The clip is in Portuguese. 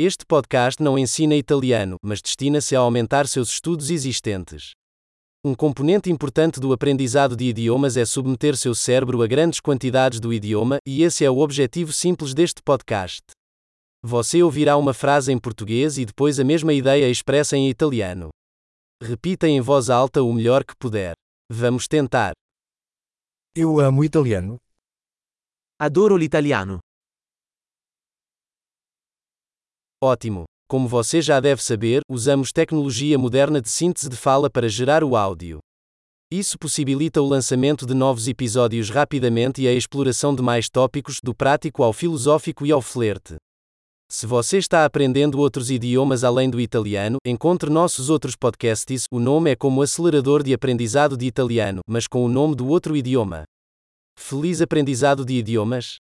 Este podcast não ensina italiano, mas destina-se a aumentar seus estudos existentes. Um componente importante do aprendizado de idiomas é submeter seu cérebro a grandes quantidades do idioma, e esse é o objetivo simples deste podcast. Você ouvirá uma frase em português e depois a mesma ideia expressa em italiano. Repita em voz alta o melhor que puder. Vamos tentar. Eu amo italiano. Adoro l'italiano. Ótimo! Como você já deve saber, usamos tecnologia moderna de síntese de fala para gerar o áudio. Isso possibilita o lançamento de novos episódios rapidamente e a exploração de mais tópicos, do prático ao filosófico e ao flerte. Se você está aprendendo outros idiomas além do italiano, encontre nossos outros podcasts. O nome é como acelerador de aprendizado de italiano, mas com o nome do outro idioma. Feliz aprendizado de idiomas!